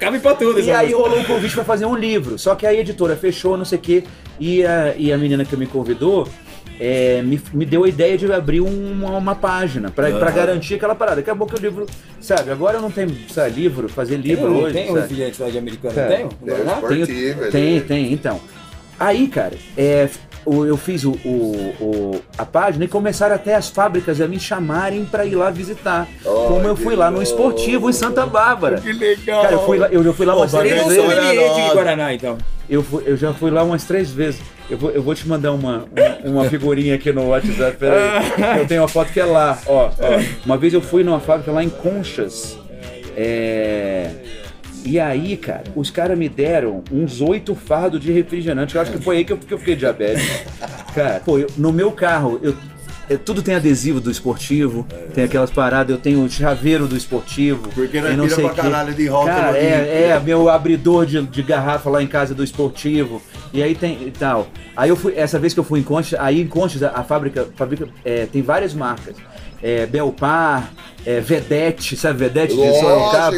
S3: Cabe pra tudo,
S4: E aí
S3: música.
S4: rolou um convite pra fazer um livro. Só que aí a editora fechou, não sei o quê. E a, e a menina que me convidou é, me, me deu a ideia de abrir uma, uma página pra, pra garantir aquela parada. Acabou que o livro, sabe, agora eu não tenho sabe, livro, fazer
S3: Tem,
S4: livro
S3: um-
S4: hoje.
S3: tem um
S4: sabe?
S3: refrigerante lá de americano, não tem? Um
S2: É,
S4: tem, tem, então. Aí, cara, é, eu fiz o, o- o- a página e começaram até as fábricas a me chamarem pra ir lá visitar.
S2: Oh,
S4: como eu fui lá no esportivo em Santa Bárbara.
S2: Que legal.
S4: Cara, eu fui lá, eu já fui lá
S2: Pô,
S4: umas três vezes.
S2: né?
S3: sommelier de. Guaraná, então.
S4: Eu, fui- eu já fui lá umas três vezes. Eu vou, eu vou te mandar uma, uma, uma figurinha aqui no WhatsApp. Peraí. Eu tenho uma foto que é lá. Ó, ó. Uma vez eu fui numa fábrica lá em Conchas. É. E aí, cara, os caras me deram uns oito fardos de refrigerante. Eu acho que foi aí que eu, que eu fiquei diabético. Cara, pô, eu- no meu carro, eu, é, tudo tem adesivo do esportivo, tem aquelas paradas, eu tenho o chaveiro do esportivo.
S2: Porque nós
S4: e não sei
S2: pra
S4: quê.
S2: caralho de rótulo
S4: Cara, é, é, meu abridor de, de garrafa lá em casa do esportivo. E aí tem e tal. Aí eu fui, essa vez que eu fui em Conchas, aí em Conchas a, a fábrica, fábrica é, tem várias marcas. É, Belpar, é, Vedete, sabe Vedete de Sorocaba?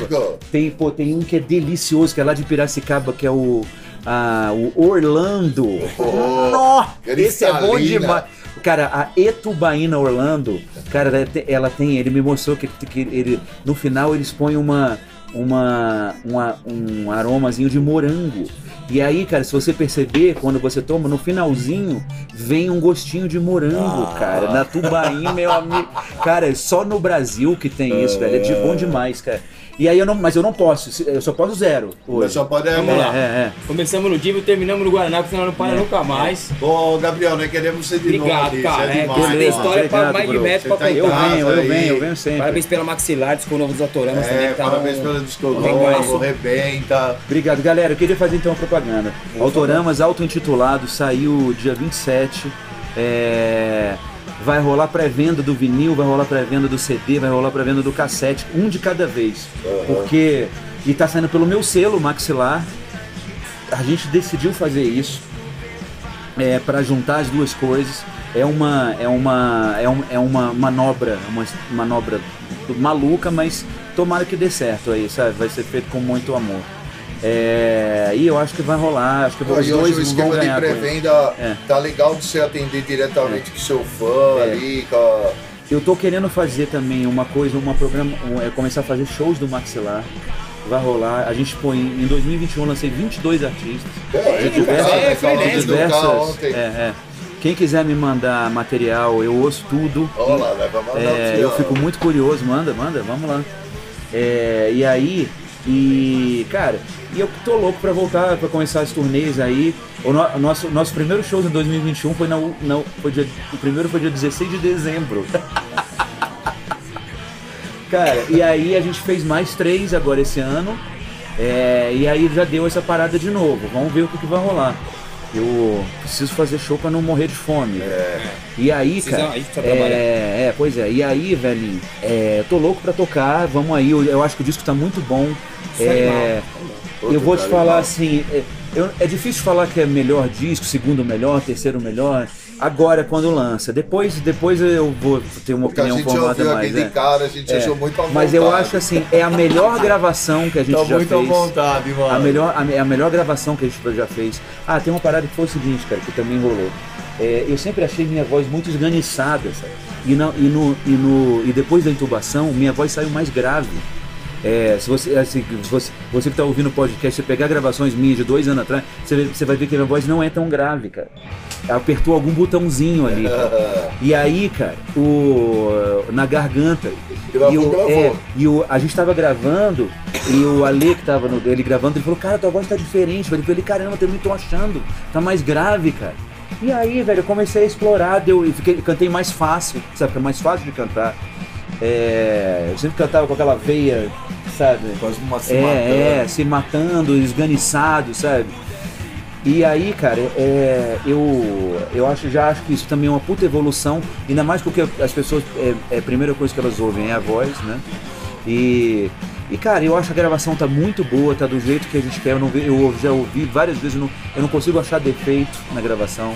S4: Tem, pô, tem um que é delicioso, que é lá de Piracicaba, que é o, a, o Orlando. Nó! Esse é bom demais. Cara, a Etubaína Orlando, cara, ela tem- ela tem, ele me mostrou que, que ele, no final eles põem uma, uma, uma- um aromazinho de morango. E aí, cara, se você perceber, quando você toma, no finalzinho, vem um gostinho de morango, cara. Na Tubaína, meu amigo. [laughs] Cara, é só no Brasil que tem isso, velho. É de bom demais, cara. E aí eu não, mas eu não posso, eu só posso zero hoje.
S2: só pode
S3: Vamos
S2: é,
S3: lá.
S4: É, é.
S3: Começamos no Divo e terminamos no Guaraná, porque senão não para nunca mais.
S2: Ô, Gabriel, nós queremos ser de novo
S3: Obrigado, cara.
S2: Você é
S3: É,
S2: demais,
S3: que tem
S2: mano.
S3: história pra
S4: Obrigado,
S3: mais de metro pra
S2: tá em
S4: Eu
S3: contar.
S4: venho, eu venho, eu venho sempre.
S3: Parabéns pela Maxilar, disco novo dos autoramas também.
S2: É,
S3: que tá
S2: parabéns
S3: um-
S2: pelo disco novo,
S3: mais.
S2: rebenta.
S4: Obrigado, galera. Eu queria fazer então uma propaganda. Autoramas auto-intitulado saiu dia 27. É, Vai rolar pré-venda do vinil, vai rolar pré-venda do CD, vai rolar pré-venda do cassete, um de cada vez. Porque. E tá saindo pelo meu selo, Maxilar. A gente decidiu fazer isso é, para juntar as duas coisas. É uma, é uma, é, um, é uma manobra, uma manobra maluca, mas tomara que dê certo aí, sabe? Vai ser feito com muito amor. É, e eu acho que vai rolar, acho que os
S2: E
S4: dois
S2: hoje o
S4: vão
S2: esquema de
S4: ganhar. ele.
S2: pré-venda
S4: É.
S2: tá legal de você atender diretamente com seu fã
S4: É.
S2: ali, com.
S4: Eu tô querendo fazer também uma coisa, uma programa, um- é começar a fazer shows do Maxilar. Vai rolar. A gente põe em 2021 eu lancei 22 artistas.
S2: É,
S4: de diversas,
S3: é,
S4: de diversas- é, é. Quem quiser me mandar material, eu ouço tudo.
S2: Olha lá, vai mandar
S4: É, eu fico muito curioso, manda, manda, vamos lá. É, e aí, e cara, e eu tô louco pra voltar, pra começar as turnês aí. O no- nosso, nosso primeiro show em 2021 foi na, na foi dia, o primeiro foi dia 16 de dezembro. [laughs] cara, e aí a gente fez mais três agora esse ano. É, e aí já deu essa parada de novo. Vamos ver o que, que vai rolar. Eu preciso fazer show pra não morrer de fome. E aí,
S3: Precisa-
S4: cara.
S3: aí trabalhar.
S4: É, é, pois é. E aí, velhinho, é, tô louco pra tocar, vamos aí. Eu, eu acho que o disco tá muito bom. É, eu vou te falar assim, é, eu- é difícil falar que é melhor disco, segundo melhor, terceiro melhor. Agora quando lança. Depois, depois eu vou ter uma
S2: Porque
S4: opinião formada mais.
S2: aqui de
S4: é.
S2: cara, a gente
S4: É,
S2: achou muito à vontade.
S4: Mas eu acho assim, é a melhor gravação que a gente
S2: Tá
S4: já
S2: muito à
S4: fez.
S2: vontade, mano.
S4: A melhor, a, a melhor gravação que a gente já fez. Ah, tem uma parada que foi o seguinte, cara, que também rolou. É, eu sempre achei minha voz muito esganiçada, sabe? E, não, e, no, e, no, e depois da intubação, minha voz saiu mais grave. É, se você, assim, se você, você que está ouvindo o podcast, você pegar gravações minhas de dois anos atrás, você, você vai ver que a minha voz não é tão grave, cara. Apertou algum botãozinho ali. cara. [laughs] E aí, cara, o, na garganta.
S2: Gravou,
S4: e o, é, e o, a gente tava gravando, e o Ale que tava no, ele gravando, ele falou, cara, tua voz tá diferente. Eu falei, caramba, eu também tô achando, tá mais grave, cara. E aí, velho, eu comecei a explorar, deu, e fiquei, cantei mais fácil, sabe? Fica mais fácil de cantar. É, eu sempre cantava com aquela veia, sabe?
S2: Quase uma se
S4: é,
S2: matando.
S4: é, se matando, esganiçado, sabe? E aí, cara, é, eu, eu acho, já acho que isso também é uma puta evolução, ainda mais porque as pessoas, é, é a primeira coisa que elas ouvem é a voz, né? E, e cara, eu acho que a gravação tá muito boa, tá do jeito que a gente quer. Eu, não, eu já ouvi várias vezes, eu não, eu não consigo achar defeito na gravação.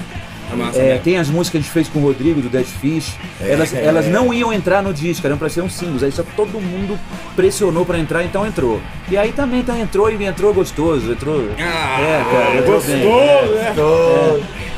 S3: É massa,
S4: É,
S3: né?
S4: tem as músicas que a gente fez com o Rodrigo do Dead Fish. Elas, elas não iam entrar no disco, eram pra ser uns singles. Aí só todo mundo pressionou pra entrar, então entrou. E aí também tá, entrou e entrou gostoso. Entrou.
S3: Ah,
S4: é, cara, entrou
S3: gostou,
S4: bem.
S3: né?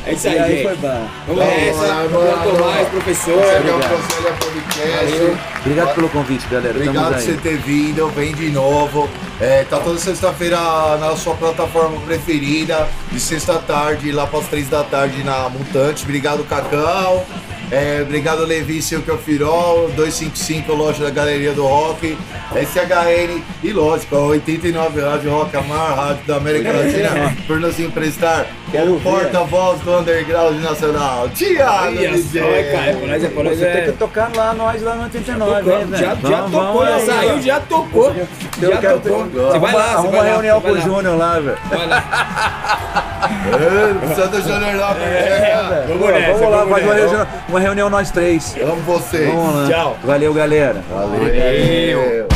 S3: É isso
S4: E
S3: aí, gente.
S4: foi bom.
S3: Vamos nessa.
S2: Vamos lá,
S3: Obrigado,
S2: vamos lá.
S3: Tomás, professor.
S4: Obrigado.
S2: Conselho Podcast.
S4: Obrigado pelo convite, galera.
S2: Obrigado por você ter vindo, vem de novo. É, tá toda sexta-feira na sua plataforma preferida, de sexta à tarde, lá para as três da tarde na Mutante. Obrigado, Cacau. É, obrigado, Levi, Silvio Firol, 255, loja da Galeria do Rock, SHN e, lógico, a 89 Rádio Rock, a maior rádio da América Latina, por nos emprestar
S4: Quero
S2: o porta-voz do underground nacional, Tiago DJ.
S3: só, cara, pra nós é nós
S4: Você tem
S3: é.
S4: que tocar lá, nós lá no 89, hein,
S3: Tocou,
S4: velho?
S3: já, já
S4: Vamos,
S3: tocou, já
S4: aí,
S3: saiu, já tocou.
S4: Eu
S3: Já
S4: quero
S3: tocou.
S4: ter-
S3: Você vai lá, você vai
S4: uma
S3: lá.
S4: reunião
S3: você
S4: com o. Júnior lá, velho.
S3: Vai lá.
S2: Santa lá, é,
S3: Vamos nessa,
S4: vamos lá,
S3: vamos
S4: faz uma uma reunião nós três.
S2: Amo vocês.
S4: Vamos lá.
S3: Tchau.
S4: Valeu, galera.
S2: Valeu.